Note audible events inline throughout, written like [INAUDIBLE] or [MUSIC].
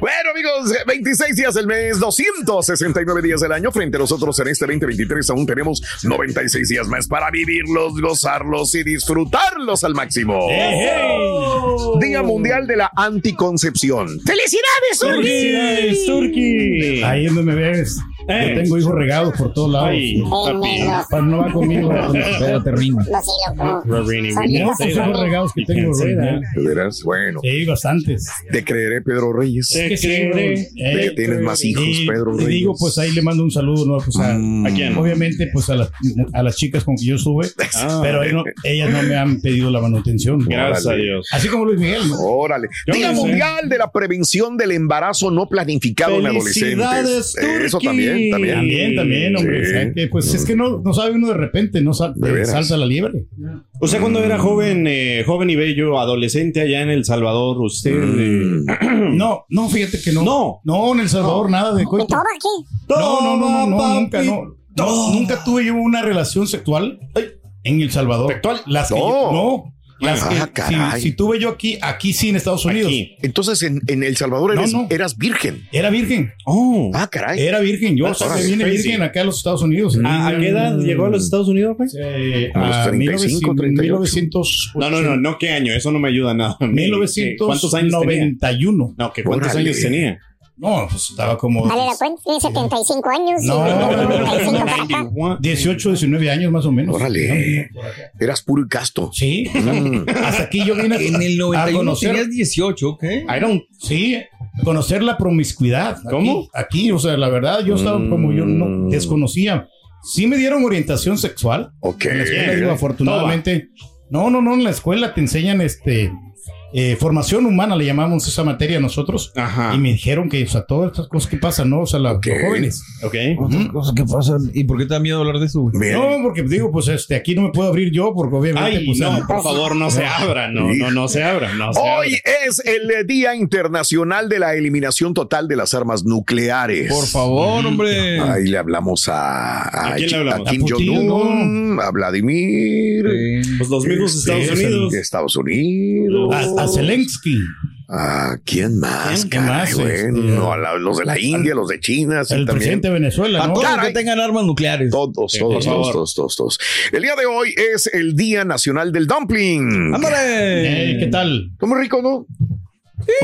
Bueno, amigos, 26 días del mes, 269 días del año. Frente a nosotros en este 2023 aún tenemos 96 días más para vivirlos, gozarlos y disfrutarlos al máximo. Día Mundial de la Anticoncepción. ¡Felicidades, Urgi! ¡Felicidades, Turki! Ahí es donde me ves. Eh. Yo tengo hijos regados por todos lados. Ay, papi. Pa- no va conmigo, te rindo. Rorini, No, esos regados que tengo. ¿De veras? Bueno. Sí, bastantes. Te creeré, Pedro Reyes. Es que sí, güey. De que tienes más hijos, Y Pedro te Reyes. digo, pues ahí le mando un saludo, ¿no? Pues a, Mm. ¿A quién? Obviamente, pues a las, a las chicas con que yo sube, Ah. pero ellas no me han pedido la manutención. Gracias a. Dios. Así como Luis Miguel, ¿no? Órale. Yo Día. Mundial de la Prevención del Embarazo No Planificado en Adolescentes. Eh, Eso Turki. También, también. También, también, hombre. Sí. o sea, que, pues es que no, no sabe uno de repente, no sal- De veras. salta la liebre. O sea, cuando era joven, eh, joven y bello, adolescente allá en El Salvador, usted. Mm. eh, [CLEARS THROAT] No, no, fíjate que no. No. No, en El Salvador nada de coito. No, no, no, no, no, nunca, no. No, nunca tuve yo una relación sexual en El Salvador. ¿Sexual? Las que No. yo- no. Las Ah, que, si- caray. si, tuve yo aquí, aquí sí en Estados Unidos. Aquí. Entonces, en, en El Salvador No, eres, no. eras virgen. Era virgen. Oh. Ah, caray. Era virgen. Yo órale, vine crazy. virgen acá a los Estados Unidos. ¿A, a qué edad llegó a los Estados Unidos, pues? Eh, A los a 35, 38. 1900, No, no, no, no, ¿qué año? Eso no me ayuda nada. ¿Cuántos años tenía? 1991. No, que ¿cuántos años tenía? No, pues estaba como Dale la cuenta, tiene 75 años. No. y de 95 para acá. 18, 19 años más o menos. Órale. Eras puro y casto. Sí. Mm. Hasta aquí yo vine En el a 91 conocer, tenías 18, ¿ok? I don't. sí, conocer la promiscuidad. ¿Cómo? Aquí, o sea, la verdad, yo estaba como yo no Mm. desconocía. Sí me dieron orientación sexual. Ok. En la escuela, digo, afortunadamente. No, no, no, en la escuela te enseñan este eh, formación humana, le llamamos esa materia nosotros. Ajá. Y me dijeron que, o sea, todas estas cosas que pasan, ¿no? O sea, la- los jóvenes. Ok. Otras cosas que pasan. ¿Y por qué te da miedo hablar de eso? Bien. No, porque digo, pues este, aquí no me puedo abrir yo, porque obviamente, Ay, pues. no, por favor, no se abra. No, no, no se abra. No se Hoy abra. es el Día Internacional de la Eliminación Total de las Armas Nucleares. Por favor, hombre. Ahí le hablamos a, ¿A quién le hablamos? a Kim Jong-un, a Vladimir, Eh, Pues los mismos Este, Estados Unidos. Estados Unidos. a, a Zelensky. ¿A quién más? ¿Quién? ¿Quién caray? más? Bueno, Este, a la- los de la India, los de China, sí, el también. presidente de Venezuela, a ¿no? todos los Caray. que tengan armas nucleares. Todos, Sí, todos, todos, todos, todos, todos. El día de hoy es el Día Nacional del Dumpling. ¡Ándale! ¿Qué tal? Muy rico, ¿no?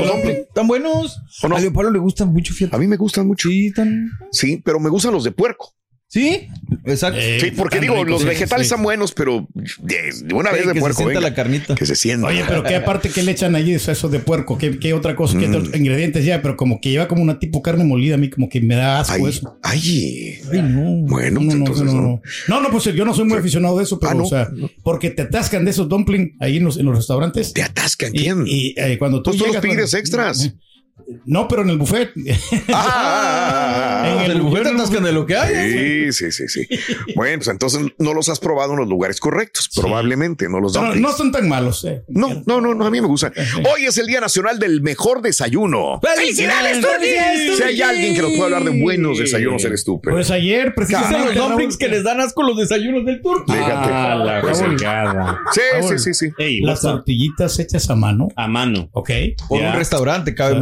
Dumpling. ¿Tan buenos? ¿O no? A Leopoldo le gustan mucho, fíjate. A mí me gustan mucho. Sí, tan... Sí, pero me gustan los de puerco. ¿Sí? Exacto. Eh, Sí, porque digo, los sí, vegetales sí. están buenos, pero de, de una Sí, vez de que puerco, se sienta venga, la carnita. que se sienta. Oye, pero qué aparte que le echan allí eso de puerco, ¿qué, qué otra cosa, qué otros ingredientes ya, pero como que lleva como una tipo carne molida, a mí como que me da asco Ay, eso. ay. Ay, no. Bueno, No, pues no, entonces no, no. no. No, no, pues yo no soy muy aficionado de eso, pero Ah, no. o sea, porque te atascan de esos dumplings ahí en los, en los restaurantes. Te atascan, Y, ¿quién? y, eh, cuando tú Pues tú los pides extras. eh, No, pero en el buffet. Ah, En el buffet atascan de lo que hay. Sí, sí, sí, sí. Bueno, pues entonces no los has probado en los lugares correctos. Probablemente no los No, dumplings. no son tan malos. eh. No, no, no, no, a mí me gusta. Hoy es el Día Nacional del Mejor Desayuno. ¡Felicidades! Si hay alguien que nos pueda hablar de buenos desayunos, eres tú. pero- Pues ayer, precisamente. los dumplings que les dan asco los desayunos del turco. Fíjate. Ah, la Pues sí. Sí, sí, sí, sí. Ey, Las tortillitas hechas a mano. A mano. Ok. Por Ya. un restaurante, cabe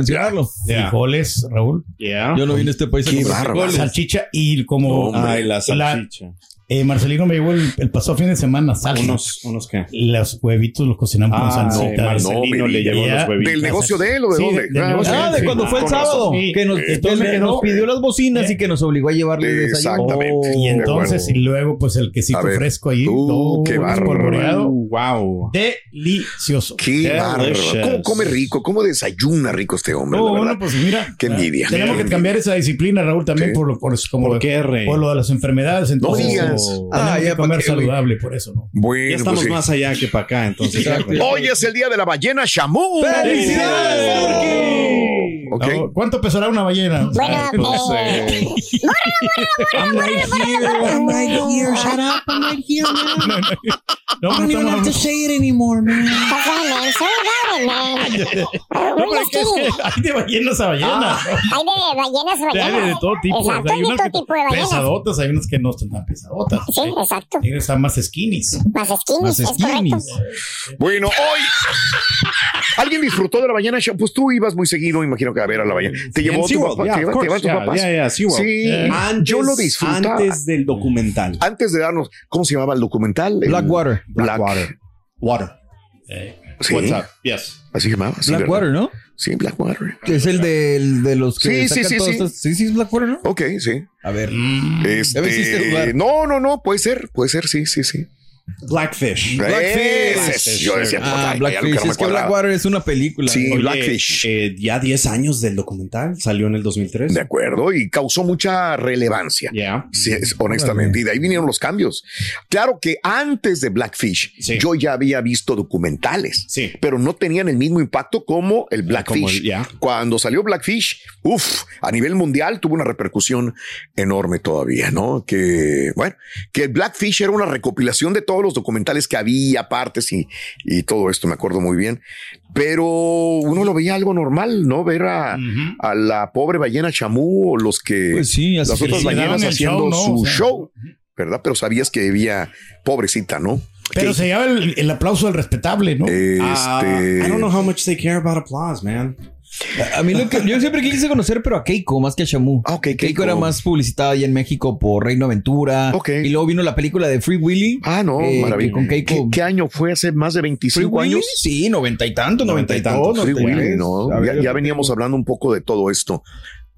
Ya. Frijoles, Raúl. Yeah. Yo no vine a este país a frijoles. Salchicha y como. Ay, la salchicha. Eh, Marcelino me llevó el, el pasado fin de semana salsa. Unos, unos qué. Los huevitos los cocinamos Ah, con no, salsita. Marcelino no me le llevó los huevitos. ¿Del negocio de él o de Sí, dónde? de- del negocio Ah, de Sí, cuando fue el sábado, Sí. que, nos, Entonces que nos pidió las bocinas Eh. y que nos obligó a llevarle el desayuno. Exactamente. Y entonces, y luego, pues el quesito ver. fresco ahí. Uh, todo qué. Uh, wow. Delicioso. Qué. Delicious. ¿Cómo come rico? ¿Cómo desayuna rico este hombre? No, bueno, pues mira. Qué envidia. Tenemos que cambiar esa disciplina, Raúl, también por, lo, por, como, ¿Por lo de las enfermedades. Entonces, digas. Ah, que ya, ¿pa' comer saludable, por eso, ¿no? Bueno, Ya estamos pues sí. más allá que para acá, entonces. [LAUGHS] Hoy es el día de la ballena Shamu. ¡Felicidades, Turquí! Ok. No, ¿Cuánto pesará una ballena? Bueno, Pues, eh, I'm right here, I'm right here, shut up, I'm right here, man. [LAUGHS] no, I don't even have to say it anymore, man. okay. Uh, [LAUGHS] No, pero es que hay de ballenas a ballenas. Hay de ballenas a Hay de, ballenas. todo tipo. Exacto, hay unas tipo de ballenas. pesadotas, hay unas que no están tan pesadotas. Sí, exacto. hay están más skinnies. Más skinny, Más es correcto. skinnies. Bueno, hoy. ¿Alguien disfrutó de la Shamu? Pues tú ibas muy seguido, imagino que a ver a la ballena. ¿Te llevó tu papá? Sí, Antes, yo lo disfrutaba. Antes del documental. Antes de darnos, ¿cómo se llamaba el documental? Blackwater. Black- Water. Sí, What's up? Yes. así se llamaba. sí, Blackwater, ¿verdad? ¿no? Sí, Blackwater. Es el de, el de los que Sí, sí, sacan sí, todas sí. estas- sí, sí, es Blackwater, ¿no? Ok, sí. A ver. Este, Ya me hiciste dudar. no, no, no, puede ser, puede ser, sí, sí, sí. Blackfish. Ese es, Yo decía, Ah, algo que Blackfish. no es que. Blackwater es una película. Sí, Oye, Blackfish. eh, ya 10 años del documental. Salió en el 2003. De acuerdo, y causó mucha relevancia. Yeah. Sí, es- honestamente, y de ahí vinieron los cambios. Claro que antes de Blackfish, Sí. yo ya había visto documentales, Sí. pero no tenían el mismo impacto como el Blackfish. Como el- ya. Cuando salió Blackfish, uff, a nivel mundial tuvo una repercusión enorme todavía, ¿no? Que, bueno, que el Blackfish era una recopilación de todos los documentales que había, partes y, y todo esto, me acuerdo muy bien. Pero uno lo veía algo normal, ¿no? Ver a, a la pobre ballena chamú o los que Pues sí, así las que otras ballenas haciendo show, ¿no? su O sea, show, ¿verdad? Pero sabías que había pobrecita, ¿no? Pero se lleva el, el aplauso del respetable, ¿no? Ah, este, I don't know how much they care about applause, man. A mí lo que yo siempre quise conocer, pero a Keiko más que a Shamu. Ah, Keiko. Keiko. era más publicitada allá en México por Reino Aventura. Ok. Y luego vino la película de Free Willy. Ah, no, eh, maravilla. que Con ¿Qué, Keiko. qué año fue? ¿Hace más de ¿Free 25 Willy? años? Sí, noventa y tanto, noventa y tanto. Free Willy, ¿no? Ya, ya veníamos hablando un poco de todo esto,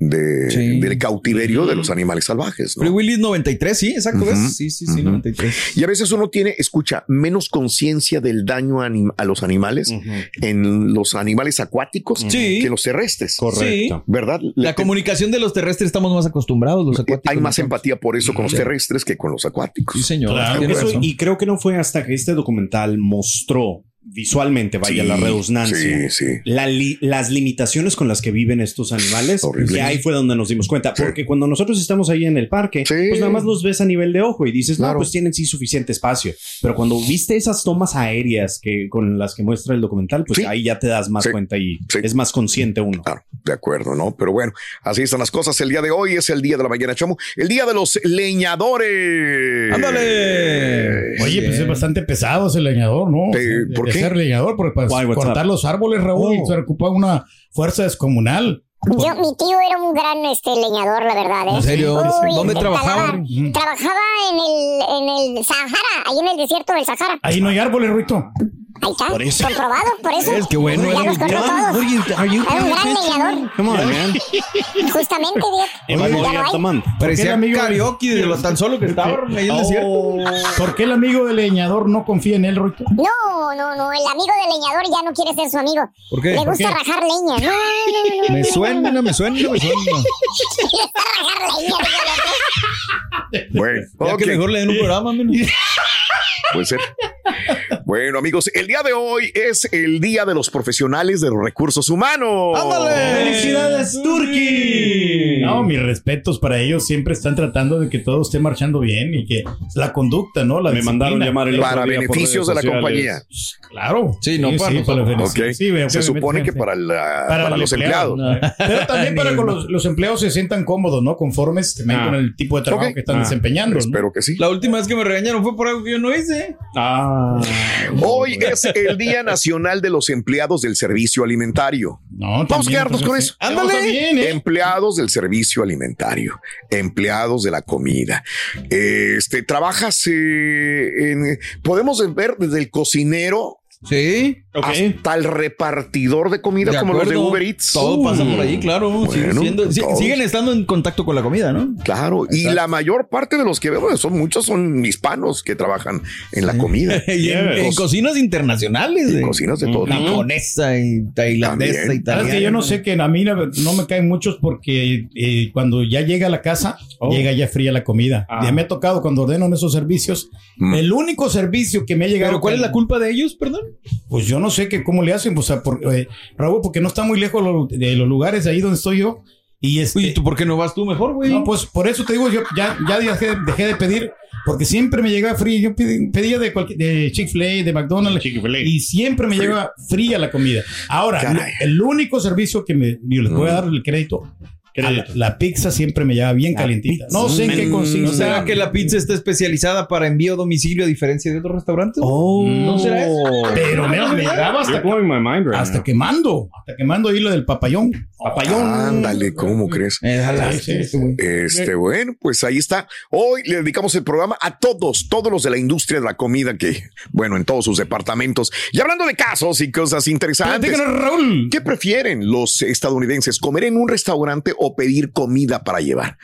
de, Sí. del cautiverio de los animales salvajes, ¿no? Free Willy es 93, sí, exacto. Sí, sí, sí, ujú. 93. Y a veces uno tiene, escucha, menos conciencia del daño a los animales en los animales acuáticos que los terrestres. Correcto. ¿Verdad? La comunicación de los terrestres estamos más acostumbrados, los acuáticos. hay más ¿no? empatía por eso con los terrestres que con los acuáticos. Sí, señor. Claro, Eso, y creo que no fue hasta que este documental mostró visualmente, vaya Sí, la redundancia, Sí, sí. la li- las limitaciones con las que viven estos animales, Horrible. que ahí fue donde nos dimos cuenta. Sí. Porque cuando nosotros estamos ahí en el parque, Sí. pues nada más los ves a nivel de ojo y dices, Claro. no, pues tienen sí suficiente espacio. Pero cuando viste esas tomas aéreas que con las que muestra el documental, pues Sí. ahí ya te das más Sí. cuenta y Sí. es más consciente uno. Claro, de acuerdo, ¿no? Pero bueno, así están las cosas. El día de hoy es el día de la ballena chamo, el día de los leñadores. ¡Ándale! Oye, pues es bastante pesado ese leñador, ¿no? De- ¿por de qué? Ser leñador, porque para Why, cortar up? los árboles, Raúl, Oh. se ocupa una fuerza descomunal. Yo, mi tío era un gran este, leñador, la verdad. ¿eh? ¿En serio? Uy, ¿Dónde trabajaba? Trabajaba, trabajaba en, el, en el Sahara, ahí en el desierto del Sahara. Ahí no hay árboles, Ruito. Ahí está, Por eso. comprobado, por eso. Es que bueno, Ya los gran- todos. Are you Era un gran leñador. Come on, man. [LAUGHS] Justamente, Dios. At the month. Parecía amigo- karaoke de lo tan solo que estaba ahí en el desierto. ¿Por qué el amigo del leñador no confía en él, Ruito? No, no, no, el amigo del leñador ya no quiere ser su amigo. ¿Por qué? Le ¿Por gusta qué? rajar leña. No, no, no. Me suena, me suena, me suena. [LAUGHS] Le gusta rajar leña. Bueno, Ya ok, que mejor le den un programa, men. puede ser. Bueno, amigos, el día de hoy es el día de los profesionales de los recursos humanos. ¡Felicidades, Turki! No, mis respetos para ellos. Siempre están tratando de que todo esté marchando bien y que la conducta, ¿no? La Me mandaron llamar el otro Para día por beneficios de la compañía. Claro. Sí, no para beneficios. Ok. Sí, Se obviamente, supone que sí. para, la- para el los empleado. empleados. Pero también para que los, los empleados se sientan cómodos, ¿no? Conformes también Ah. con el tipo de trabajo que están Ah. desempeñando. ¿no? Espero que sí. La última vez que me regañaron fue por algo que yo no hice. Ah. Hoy es el Día Nacional de los Empleados del Servicio Alimentario. No, Vamos a quedarnos pues, con eso. Ándale. Bien, ¿eh? Empleados del servicio alimentario, empleados de la comida. Este, trabajas eh, en, podemos ver desde el cocinero Sí. hasta el repartidor de comida De como los de. Uber Eats. Todo pasa por ahí, claro. Siguen siendo- si- siguen estando en contacto con la comida, ¿no? Claro, y la mayor parte de los que veo son muchos son hispanos que trabajan en la comida. [LAUGHS] y en, en cocinas internacionales. en cocinas de todo. Japonesa y tailandesa, También. italiana. Sabes que yo no sé que a mí no no me caen muchos porque eh, cuando ya llega a la casa, Oh. llega ya fría la comida. Ah. Ya me ha tocado cuando ordeno en esos servicios. Mm. El único servicio que me ha llegado. ¿Pero cuál es la culpa de ellos, perdón? Pues yo no sé que cómo le hacen, o sea, por, eh, Raúl, porque no está muy lejos lo- de los lugares ahí donde estoy yo. Y este, Oye, ¿tú por qué no vas tú mejor, güey? no, pues por eso te digo, yo ya, ya dejé, dejé de pedir, porque siempre me llegaba fría. Yo pedí- pedía de, Chick-fil-A, de McDonald's, y siempre me llegaba fría la comida. Ahora, Caray. el único servicio que me, yo les voy a dar el crédito, la, la pizza siempre me lleva bien calientita. No sé en qué consiste. ¿No será que la pizza está especializada para envío a domicilio a diferencia de otros restaurantes? Oh. ¿No será eso? Pero me, me llegaba hasta, right hasta quemando, hasta quemando ahí lo del papayón. Papayón. Ándale, ¿cómo crees? Este, bueno, pues ahí está. Hoy le dedicamos el programa a todos, todos los de la industria de la comida que, bueno, en todos sus departamentos. Y hablando de casos y cosas interesantes. Raúl. ¿Qué prefieren los estadounidenses? ¿Comer en un restaurante o pedir comida para llevar?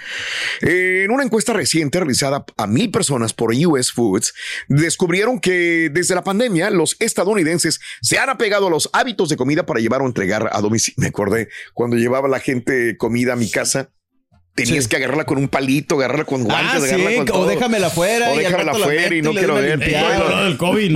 En una encuesta reciente realizada a mil personas por US Foods, descubrieron que desde la pandemia los estadounidenses se han apegado a los hábitos de comida para llevar o entregar a domicilio. [LAUGHS] Me acordé cuando llevaba la gente comida a mi casa. Tenías que agarrarla con un palito, agarrarla con guantes, Ah, sí, agarrarla con o todo. déjamela afuera O y déjamela afuera y no y quiero ver.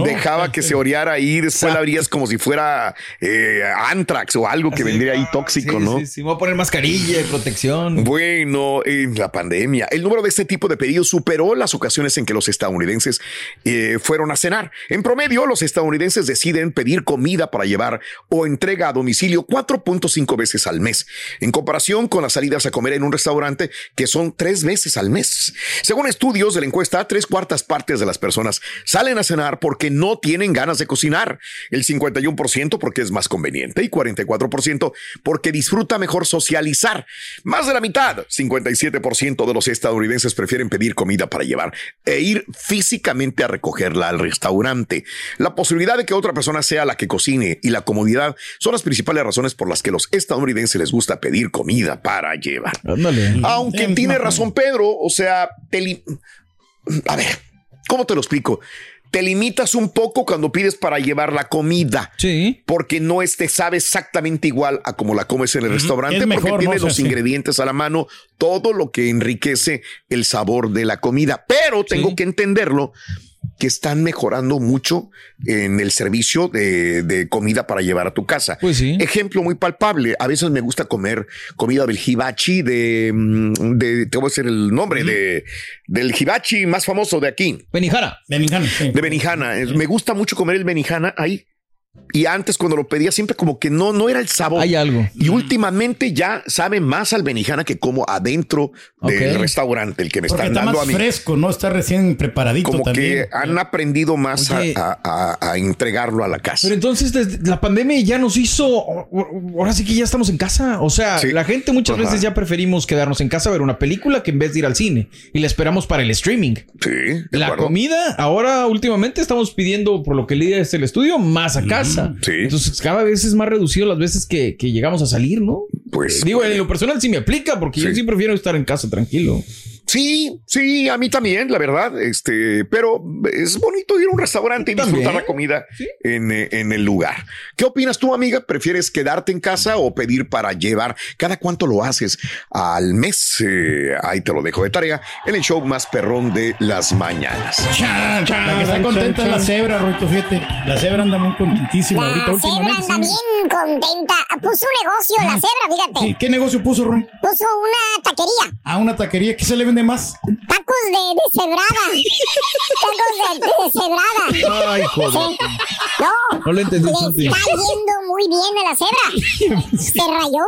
Dejaba que se oreara ahí, después la abrías como si fuera eh, antrax o algo que vendría ahí tóxico, Sí, ¿no? Sí, sí, voy a poner mascarilla de protección. Bueno, en la pandemia, el número de este tipo de pedidos superó las ocasiones en que los estadounidenses eh, fueron a cenar. En promedio, los estadounidenses deciden pedir comida para llevar o entrega a domicilio 4.5 veces al mes, en comparación con las salidas a comer en un restaurante que son tres veces al mes. Según estudios de la encuesta, tres cuartas partes de las personas salen a cenar porque no tienen ganas de cocinar, el 51% porque es más conveniente y 44% porque disfruta mejor socializar. Más de la mitad, 57% de los estadounidenses prefieren pedir comida para llevar e ir físicamente a recogerla al restaurante. La posibilidad de que otra persona sea la que cocine y la comodidad son las principales razones por las que los estadounidenses les gusta pedir comida para llevar. Ándale. Aunque tiene razón Pedro, o sea, te a ver, ¿cómo te lo explico? Te limitas un poco cuando pides para llevar la comida. Sí. Porque no te sabe exactamente igual a como la comes en el restaurante, Es mejor, porque tiene los ingredientes a la mano, todo lo que enriquece el sabor de la comida. Pero tengo Sí. que entenderlo que están mejorando mucho en el servicio de, de comida para llevar a tu casa. Pues sí. Ejemplo muy palpable. A veces me gusta comer comida del hibachi de, mm, de te voy a decir el nombre de del hibachi más famoso de aquí, Benijara. Benijana, sí. de Benihana. Eh, Me gusta mucho comer el Benihana ahí. Y antes cuando lo pedía siempre como que no, no era el sabor. Hay algo. Y últimamente ya sabe más al Benihana que como adentro del restaurante, el que me Porque están está dando más a mí. fresco, ¿no? Está recién preparadito Como también. que han aprendido más a- a, a- a entregarlo a la casa. Pero entonces desde la pandemia ya nos hizo, ahora sí que ya estamos en casa. O sea, Sí. la gente muchas Ajá. veces ya preferimos quedarnos en casa a ver una película que en vez de ir al cine y la esperamos para el streaming. Sí, de La acuerdo. comida, ahora últimamente estamos pidiendo, por lo que leí desde el estudio, más a casa. Sí. Entonces cada vez es más reducido las veces que, que llegamos a salir, ¿no? Pues Digo, en lo personal sí me aplica porque yo sí prefiero estar en casa tranquilo. Sí, sí, a mí también, la verdad. Este, pero es bonito ir a un restaurante y disfrutar la comida en, eh, en el lugar. ¿Qué opinas tú, amiga? ¿Prefieres quedarte en casa o pedir para llevar? ¿Cada cuánto lo haces al mes? Eh, ahí te lo dejo de tarea en el show más perrón de las mañanas. Chan, chan, la que está contenta es la cebra, Roito, fíjate. La cebra anda muy contentísima ahorita La cebra últimamente. anda bien contenta. Puso un negocio la cebra, fíjate. ¿Qué negocio puso, Ron? Puso una taquería. A una taquería. ¿Qué se le vende más? Tacos de, de cebrada. Tacos de, de cebrada. Ay, joder. Sí. No. No lo entendí, Le está yendo muy bien a la cebra. Se rayó.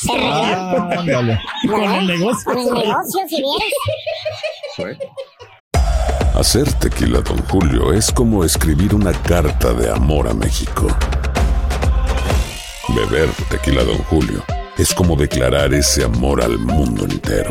Se rayó. Ah. Con el negocio. Con el negocio, si vieras. Hacer tequila, Don Julio, es como escribir una carta de amor a México. Beber tequila, Don Julio, es como declarar ese amor al mundo entero.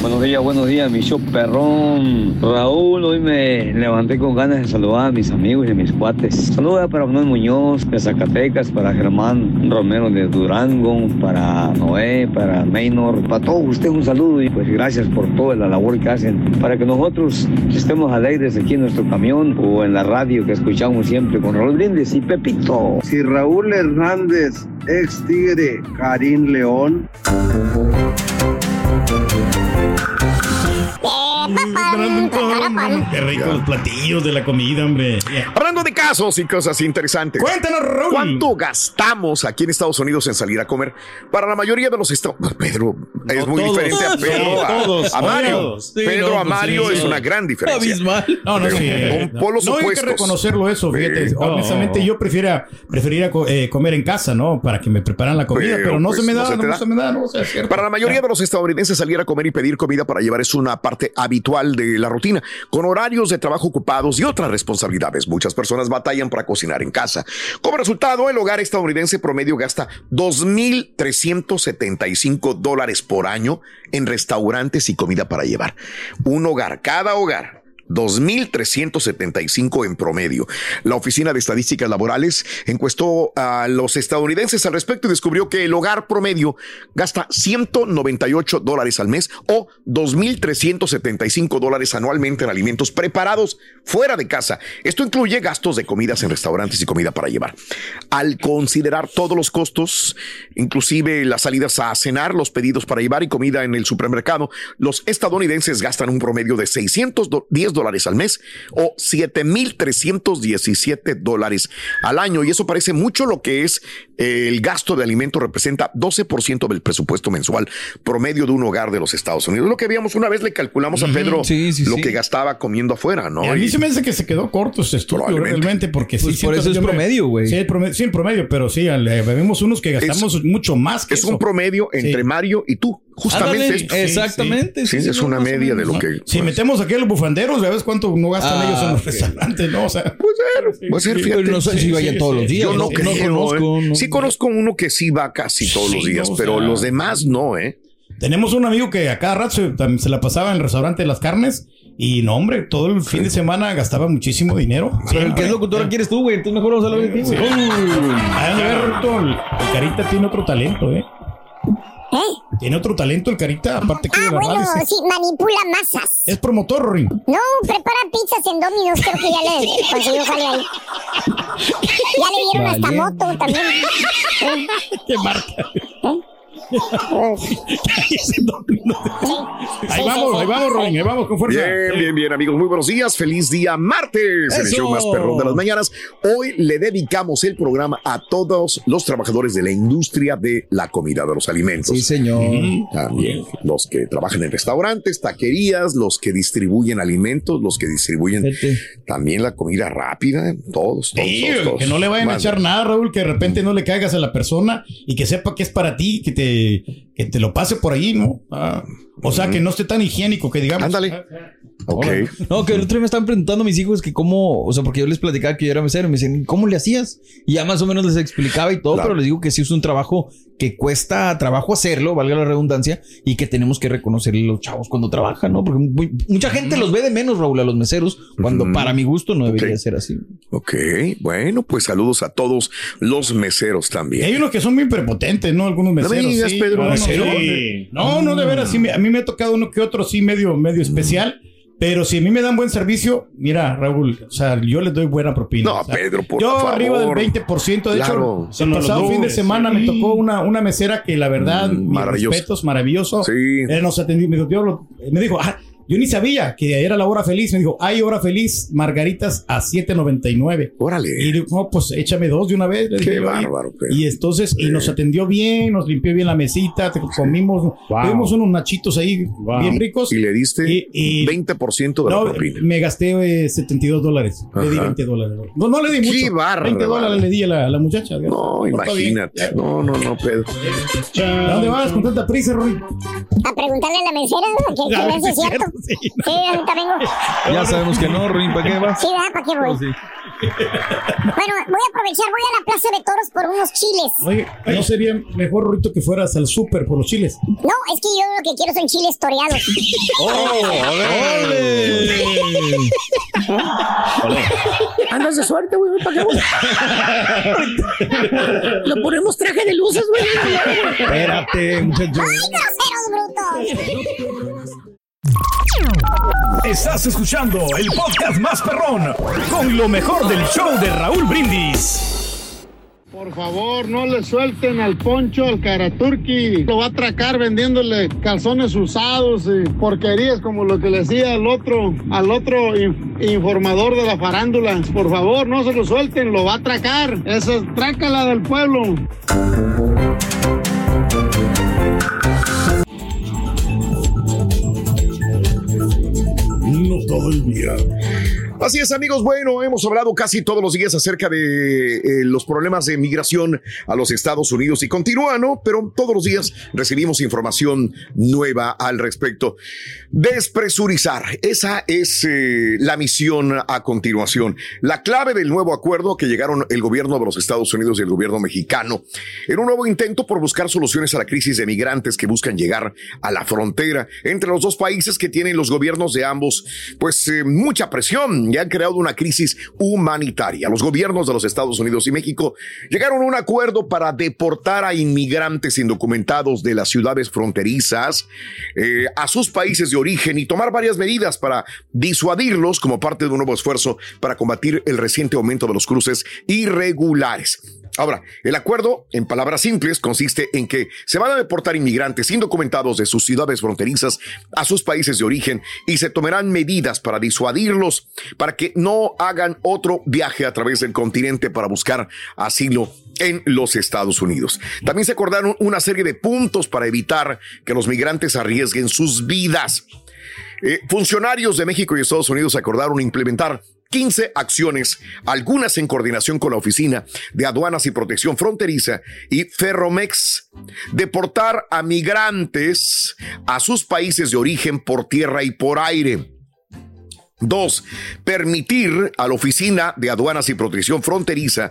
Buenos días, buenos días, mi show perrón. Raúl, hoy me levanté con ganas de saludar a mis amigos y a mis cuates. Saluda para Manuel Muñoz de Zacatecas, para Germán Romero de Durango, para Noé, para Maynor, para todos ustedes un saludo y pues gracias por toda la labor que hacen para que nosotros estemos alegres aquí en nuestro camión o en la radio que escuchamos siempre con Raúl Brindis y Pepito. Si Raúl Hernández, ex tigre, Karim León. [LAUGHS] Qué ricos los platillos de la comida, hombre. Hablando de casos y cosas interesantes. Cuéntanos, Raúl. ¿Cuánto gastamos aquí en Estados Unidos en salir a comer? Para la mayoría de los estados. Pedro es muy todos. diferente a Sí, Pedro, a- todos, a, Mario. Sí, Pedro no, a pues Mario sí, es sí. una gran diferencia. Abismal. No, no, Pero sí. Con polos no hay que reconocerlo eso, fíjate. Sí. Honestamente, yo prefiera, preferiría eh, comer en casa, ¿no? Para que me preparan la comida, pero, no pues, se me da, no, se me da, no, sea, es cierto. Para la mayoría de los estadounidenses, salir a comer y pedir comida para llevar es una parte habitual de la rutina, con horarios de trabajo ocupados y otras responsabilidades. Muchas personas batallan para cocinar en casa. Como resultado, el hogar estadounidense promedio gasta 2.375 dólares por año en restaurantes y comida para llevar. Un hogar, cada hogar 2.375 en promedio. La Oficina de Estadísticas Laborales encuestó a los estadounidenses al respecto y descubrió que el hogar promedio gasta 198 dólares al mes o 2.375 dólares anualmente en alimentos preparados fuera de casa. Esto incluye gastos de comidas en restaurantes y comida para llevar. Al considerar todos los costos, inclusive las salidas a cenar, los pedidos para llevar y comida en el supermercado, los estadounidenses gastan un promedio de 610 dólares al mes o 7.317 dólares al año. Y eso parece mucho lo que es eh, el gasto de alimentos representa 12% del presupuesto mensual promedio de un hogar de los Estados Unidos. Lo que veíamos una vez le calculamos a Pedro Sí, sí, lo sí. que gastaba comiendo afuera, ¿no? Y a mí Y- se me hace que se quedó corto este estudio realmente porque sí. Pues por eso es promedio, güey. Sí, el promedio, sí, el promedio, pero sí, le- vemos unos que gastamos mucho más que es eso. un promedio entre Sí. Mario y tú. Justamente Ándale, exactamente. Sí, sí, es una media de lo que. Si metemos aquí a los bufanderos, ¿sabes cuánto no gastan Ah, ellos en los ok. restaurantes? No, o sea, Puede ser, puede ser, fíjate. Pero no sé si vayan todos los días. Yo no, creo, conozco. ¿eh? no. Sí conozco uno que sí va casi todos Sí, los días, pero sea- los demás no, ¿eh? Tenemos un amigo que a cada rato se, la pasaba en el restaurante de las carnes y no, hombre, todo el fin de semana gastaba muchísimo dinero. Pero el que es locutor quieres tú, güey. Entonces mejor vamos a. Ah, de ver, Ruto, el, el Carita tiene otro talento, ¿eh? ¿Eh? Tiene otro talento el Carita, aparte que de Ah, la bueno, sí. manipula masas. Es promotor, Rory. No, prepara pizzas en Domino's, creo que ya le [LAUGHS] consiguió jale ahí. Ya le dieron hasta Vale. moto también. ¿Eh? [LAUGHS] ¿Qué marca? Ahí vamos, ahí vamos, Robin, ahí vamos con fuerza. Bien, bien, bien, amigos. Muy buenos días. Feliz día martes. En el Eso. show más perrón de las mañanas. Hoy le dedicamos el programa a todos los trabajadores de la industria de la comida, de los alimentos. Sí, señor. También los que trabajan en restaurantes, taquerías, los que distribuyen alimentos, los que distribuyen también la comida rápida. Todos, todos, Sí, todos, todos. que no le vayan a echar nada, Raúl, que de repente no le caigas a la persona y que sepa que es para ti, que te, que te lo pase por ahí, ¿no? Ah, o sea, que no esté tan higiénico, que digamos. Ándale. Ok. No, que el otro día me estaban preguntando a mis hijos que cómo, o sea, porque yo les platicaba que yo era mesero, y me decían, ¿cómo le hacías? Y ya más o menos les explicaba y todo, Claro. pero les digo que sí es un trabajo que cuesta trabajo hacerlo, valga la redundancia, y que tenemos que reconocerle a los chavos cuando trabajan, ¿no? Porque muy- mucha gente los ve de menos, Raúl, a los meseros, cuando para mi gusto no debería ser así. Ok, bueno, pues saludos a todos los meseros Y también. hay unos que son muy prepotentes, ¿no? Algunos No me meseros. digas, sí. Pedro, no, no, sí. No, no, de veras, sí, a mí me ha tocado uno que otro, sí, medio, medio especial. Pero si a mí me dan buen servicio, mira, Raúl, o sea, yo les doy buena propina. No, o sea, Pedro, por yo favor. arriba del 20%. De Claro. hecho, el pasado fin de semana me tocó una, una mesera que la verdad, mis maravilloso. respetos, maravilloso. Sí. Eh, nos atendió, me dijo, lo- me dijo, ah, yo ni sabía que era la hora feliz. Me dijo, hay hora feliz, margaritas a 7.99. Órale. Y digo, no, pues échame dos de una vez. le Qué dije bárbaro, Pedro. Y entonces, y nos atendió bien, nos limpió bien la mesita, te- comimos, tuvimos unos nachitos ahí bien ricos. Y le diste Y- y- 20% de la No, propina. me gasté eh, 72 dólares. Le di Ajá. 20 dólares. No, no le di mucho. Qué bárbaro. 20 dólares le di a la, a la muchacha. No, imagínate. No, no, no, Pedro. ¿A dónde vas con tanta prisa, Rory? A preguntarle a la mesera ¿no? que, que no es es cierto. Sí. Sí, ahorita vengo. Ya sabemos que no, Rin, ¿para qué vas? Sí, ¿verdad? ¿Para qué voy? Sí. Bueno, voy a aprovechar, voy a la Plaza de Toros por unos chiles. Oye, ¿no sería mejor, Rorito, que fueras al súper por los chiles? No, es que yo lo que quiero son chiles toreados. [LAUGHS] Andas de suerte, güey, ¿para qué, güey? Lo ponemos traje de luces, güey. Espérate, muchacho. ¡Ay, groseros brutos! Estás escuchando el podcast más perrón con lo mejor del show de Raúl Brindis. Por favor, no le suelten al poncho al Karaturki. Lo va a atracar vendiéndole calzones usados y porquerías como lo que le decía al otro, al otro in- informador de la farándula. Por favor, no se lo suelten, lo va a atracar. Esa es trácala del pueblo. No todo el día. Así es, amigos. Bueno, hemos hablado casi todos los días acerca de eh, los problemas de migración a los Estados Unidos y continúa, ¿no? Pero todos los días recibimos información nueva al respecto. Despresurizar. Esa es eh, la misión a continuación. La clave del nuevo acuerdo que llegaron el gobierno de los Estados Unidos y el gobierno mexicano en un nuevo intento por buscar soluciones a la crisis de migrantes que buscan llegar a la frontera entre los dos países que tienen los gobiernos de ambos, pues eh, mucha presión y han creado una crisis humanitaria. Los gobiernos de los Estados Unidos y México llegaron a un acuerdo para deportar a inmigrantes indocumentados de las ciudades fronterizas eh, a sus países de origen y tomar varias medidas para disuadirlos como parte de un nuevo esfuerzo para combatir el reciente aumento de los cruces irregulares. Ahora, el acuerdo, en palabras simples, consiste en que se van a deportar inmigrantes indocumentados de sus ciudades fronterizas a sus países de origen y se tomarán medidas para disuadirlos, para que no hagan otro viaje a través del continente para buscar asilo en los Estados Unidos. También se acordaron una serie de puntos para evitar que los migrantes arriesguen sus vidas. Eh, funcionarios de México y Estados Unidos acordaron implementar 15 acciones, algunas en coordinación con la Oficina de Aduanas y Protección Fronteriza y Ferromex. Deportar a migrantes a sus países de origen por tierra y por aire. Dos, permitir a la Oficina de Aduanas y Protección Fronteriza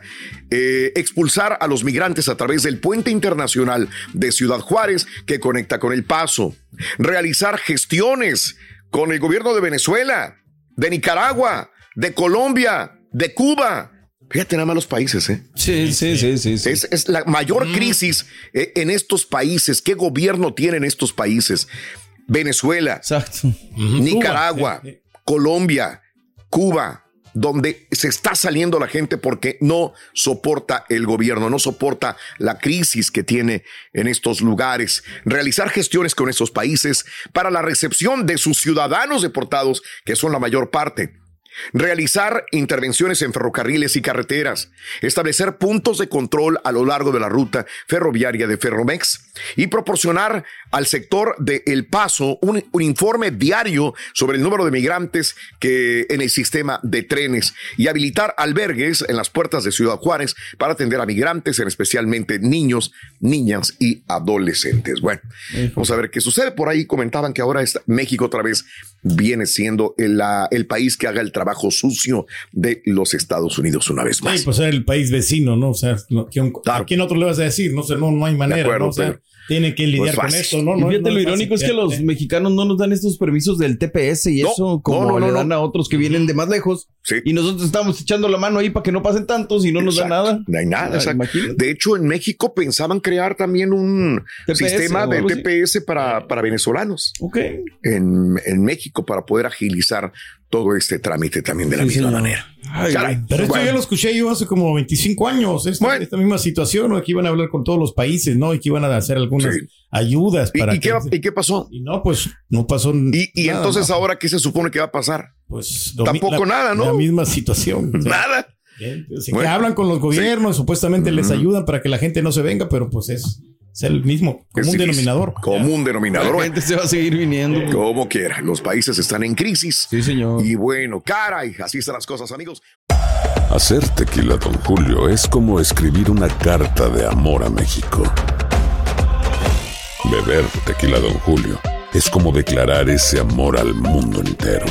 eh, expulsar a los migrantes a través del puente internacional de Ciudad Juárez que conecta con El Paso. Realizar gestiones con el gobierno de Venezuela, de Nicaragua, de Colombia, de Cuba. Fíjate nada más los países, ¿eh? Sí, sí, sí, sí. sí. Es, es la mayor crisis eh, en estos países. ¿Qué gobierno tienen estos países? Venezuela, Exacto. Nicaragua, Colombia, Cuba, donde se está saliendo la gente porque no soporta el gobierno, no soporta la crisis que tiene en estos lugares. Realizar gestiones con estos países para la recepción de sus ciudadanos deportados, que son la mayor parte. Realizar intervenciones en ferrocarriles y carreteras, establecer puntos de control a lo largo de la ruta ferroviaria de Ferromex y proporcionar al sector de El Paso un, un informe diario sobre el número de migrantes que en el sistema de trenes y habilitar albergues en las puertas de Ciudad Juárez para atender a migrantes, en especialmente niños, niñas y adolescentes. Bueno, vamos a ver qué sucede. Por ahí comentaban que ahora está- México otra vez viene siendo el, la- el país que haga el trabajo sucio de los Estados Unidos una vez más. Sí, pues el país vecino, ¿no? O sea, no- ¿quién- ¿a quién otro le vas a decir? No sé, no, no hay manera, acuerdo, ¿no? O sea, pero- tiene que lidiar con esto, ¿no? Y no fíjate, no lo es irónico es que los mexicanos no nos dan estos permisos del TPS y No, eso, como no, no, le dan no. a otros que vienen de más lejos. Y nosotros estamos echando la mano ahí para que no pasen tantos y no nos da Exacto. nada. No hay nada. Ah. De hecho, en México pensaban crear también un TPS sistema de. TPS para, para venezolanos. Ok. En, en México para poder agilizar todo este trámite también de la misma manera. Caray. Pero esto Bueno. ya lo escuché yo hace como 25 años, esta, esta misma situación, ¿no? que iban a hablar con todos los países, ¿no? Y que iban a hacer algunas ayudas ¿Y, para y qué, que- y qué pasó? Y no, pues no pasó Y, y nada, entonces ¿no? ahora, ¿qué se supone que va a pasar? Pues Tampoco la- nada, ¿no? La misma situación. o [LAUGHS] sea, Nada. Bueno, que hablan con los gobiernos, supuestamente les ayudan para que la gente no se venga, pero pues es, es el mismo común denominador. Común denominador. La gente se va a seguir viniendo. Como quiera. Los países están en crisis. Sí, señor. Y bueno, caray, así están las cosas, amigos. Hacer tequila, Don Julio, es como escribir una carta de amor a México. Beber tequila, Don Julio, es como declarar ese amor al mundo entero.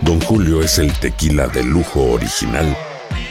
Don Julio es el tequila de lujo original,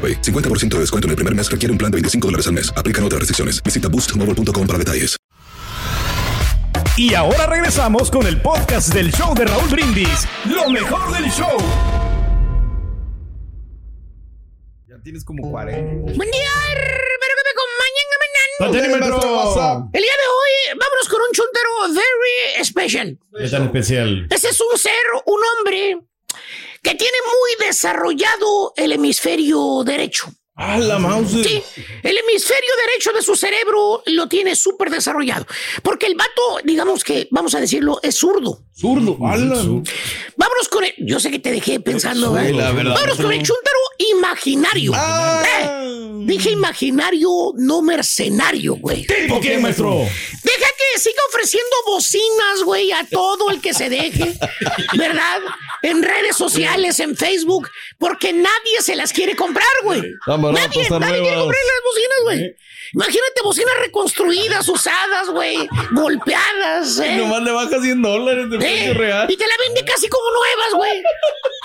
AroPay. 50% de descuento en el primer mes requiere un plan de 25 dólares al mes. Aplican otras restricciones. Visita boostmobile.com para detalles. Y ahora regresamos con el podcast del show de Raúl Brindis. Lo mejor del show. Ya tienes como 40. Buen día, espero que me acompañen No tiene metro. El día de hoy, vámonos con un chuntero very special. Es tan especial. Ese es un ser, un hombre que tiene muy desarrollado el hemisferio derecho. Ah, la mouse. Sí, el hemisferio derecho de su cerebro lo tiene súper desarrollado. Porque el vato, digamos que, vamos a decirlo, es zurdo. Zurdo. ala. Vámonos con el. Yo sé que te dejé pensando. Sí, ¿eh? la verdad, Vámonos con el chúntaro imaginario. Eh, Dije imaginario, no mercenario, güey. ¿Tipo qué, maestro? Deja que siga ofreciendo bocinas, güey, a todo el que se deje, ¿verdad? En redes sociales, en Facebook, porque nadie se las quiere comprar, güey. Nadie, nadie quiere comprar las bocinas, güey. Imagínate bocinas reconstruidas, usadas, güey, golpeadas, Y ¿eh? nomás le baja 100 dólares de ¿Eh? precio real. Y te la vende casi como nuevas, güey.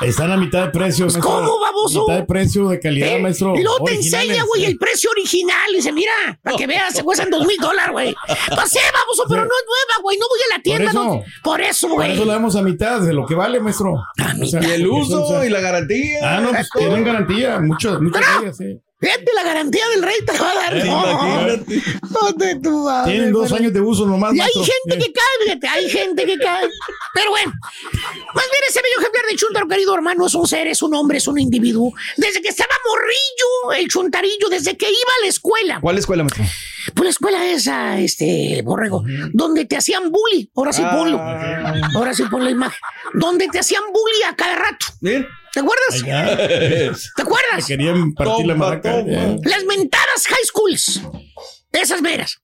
Están a mitad de precio, maestro. ¿Cómo, baboso? Mitad de precio de calidad, ¿Eh? maestro. Y luego te enseña, güey, eh. el precio original. Y dice, mira, para que veas, se cuestan dos mil dólares, güey. Pasé, baboso, pero no es nueva, güey. No voy a la tienda. eso. no- Por eso, Por güey. eso le damos a mitad de lo que vale, maestro. O sea, Y el uso o sea, y la garantía. Ah, no, pues tienen garantía. Muchos, muchas de ellas, sí. Fíjate, la garantía del rey te va a dar. Sí, No, no de tu madre, Tienen dos pero- años de uso nomás, Y hay maestro. gente Eh. que cae, fíjate, hay gente que cae. Pero bueno, más bien ese bello ejemplar de Chuntaro, querido hermano, es un ser, es un hombre, es un individuo. Desde que estaba morrillo, el chuntarillo, desde que iba a la escuela. ¿Cuál escuela, maestro? Pues la escuela esa, este, borrego, donde te hacían bully. Ahora sí ponlo. Ahora sí pon la imagen. Donde te hacían bully a cada rato. ¿Te acuerdas? Allá. ¿Te acuerdas? Que querían partir la toma. eh. Las mentadas high schools. Esas veras.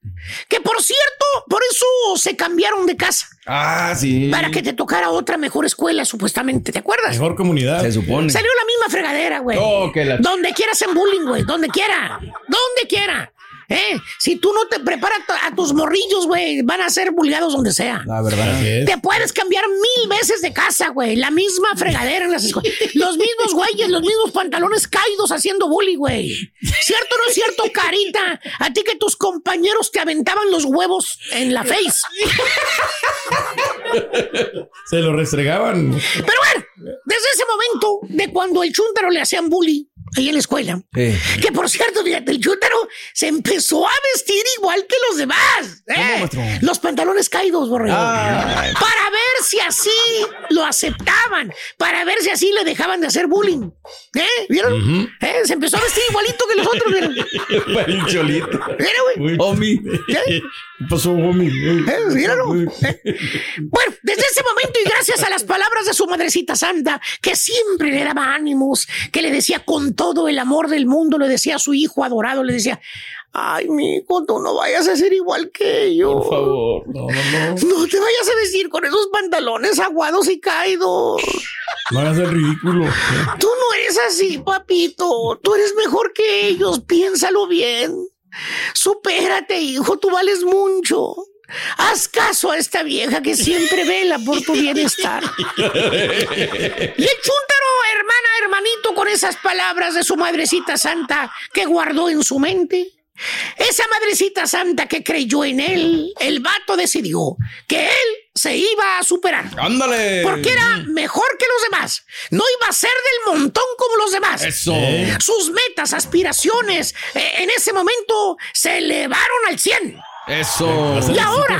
Que por cierto, por eso se cambiaron de casa. Ah, sí. Para que te tocara otra mejor escuela, supuestamente. ¿Te acuerdas? Mejor comunidad. Se supone. Salió la misma fregadera, güey. Oh, la- Donde quiera hacen bullying, güey. Donde quiera. Donde quiera. ¿Eh? Si tú no te preparas a, tus morrillos, güey, van a ser vulgados donde sea. La verdad. Te puedes cambiar mil veces de casa, güey. La misma fregadera en las escuelas. Los mismos güeyes, los mismos pantalones caídos haciendo bullying, güey. ¿Cierto o no es cierto, Carita? A ti que tus compañeros te aventaban los huevos en la face. Se lo restregaban. Pero bueno, desde ese momento de cuando el chúntaro le hacían bullying ahí en la escuela, que por cierto, fíjate, el chúntaro se empezó a vestir igual que los demás. ¿eh? Los pantalones caídos, borrego. Ay. Para ver si así lo aceptaban, para ver si así le dejaban de hacer bullying. ¿Eh? ¿Vieron? ¿Eh? Se empezó a vestir igualito que los otros. ¿vieron? El cholito. Mira, güey. Homie. ¿Qué pasó, homie? Eh, míralo. Eh. Bueno, desde ese momento y gracias a las palabras de su madrecita santa, que siempre le daba ánimos, que le decía con todo el amor del mundo, le decía a su hijo adorado, le decía, ay, mi hijo, tú no vayas a ser igual que ellos. Por favor. No, no, no. No te vayas a vestir con esos pantalones aguados y caídos. No hagas el ridículo. Tú no eres así, papito. Tú eres mejor que ellos. Piénsalo bien. Supérate, hijo. Tú vales mucho. Haz caso a esta vieja que siempre vela por tu bienestar. Y el chúntaro, hermana, hermanito, con esas palabras de su madrecita santa que guardó en su mente. Esa madrecita santa que creyó en él, el vato decidió que él se iba a superar. ¡Ándale! Porque era mejor que los demás. No iba a ser del montón como los demás. Eso. Sus metas, aspiraciones, eh, en ese momento se elevaron al 100. Eso. Y ahora,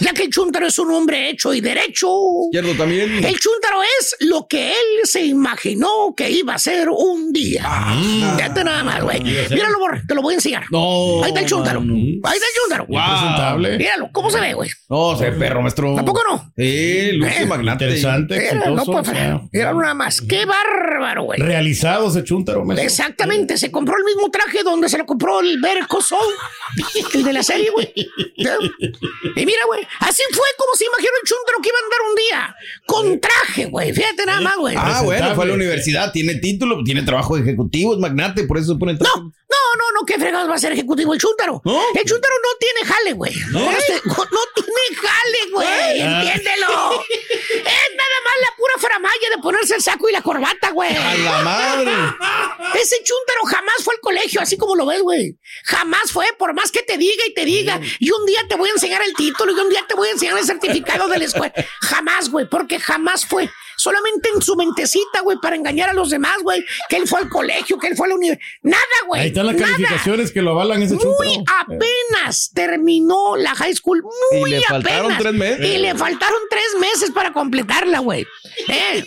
ya que el chúntaro es un hombre hecho y derecho, Izquierdo también. el chúntaro es lo que él se imaginó que iba a ser un día. Fíjate nada más, güey. Míralo, borre, te lo voy a enseñar. No. Ahí está el chúntaro. Ahí está el chúntaro. Wow. Míralo, ¿cómo se ve, güey? No, se ve perro, maestro. ¿Tampoco no? Sí, luce Eh, magnate. Interesante, Mira, no fallar. Míralo nada más. Qué bárbaro, güey. Realizado ese chúntaro, maestro. Exactamente, se compró el mismo traje donde se lo compró el Berco Soul, [LAUGHS] el de la serie, güey. Y mira, güey, así fue como se imaginó el chúntaro que iba a andar un día, con traje, güey. Fíjate nada más, güey. Ah, bueno, fue a la universidad, tiene título, tiene trabajo de ejecutivo, es magnate, por eso se pone. No, no, no, no, qué fregados va a ser ejecutivo el chúntaro. El chúntaro no tiene jale, güey. ¿No? Este, no, tiene jale, güey. Entiéndelo. [LAUGHS] es nada más la pura faramaya de ponerse el saco y la corbata, güey. A la madre. Ese chúntaro jamás fue al colegio, así como lo ves, güey. Jamás fue, por más que te diga y te diga. Y un día te voy a enseñar el título y un día te voy a enseñar el certificado de la escuela. Jamás, güey, porque jamás fue. Solamente en su mentecita, güey, para engañar a los demás, güey. Que él fue al colegio, que él fue a la universidad. Nada, güey. Ahí están las nada. calificaciones que lo avalan ese Muy apenas terminó la high school. Muy Y le faltaron apenas. tres meses. Y le faltaron tres meses para completarla, güey. ¿Eh?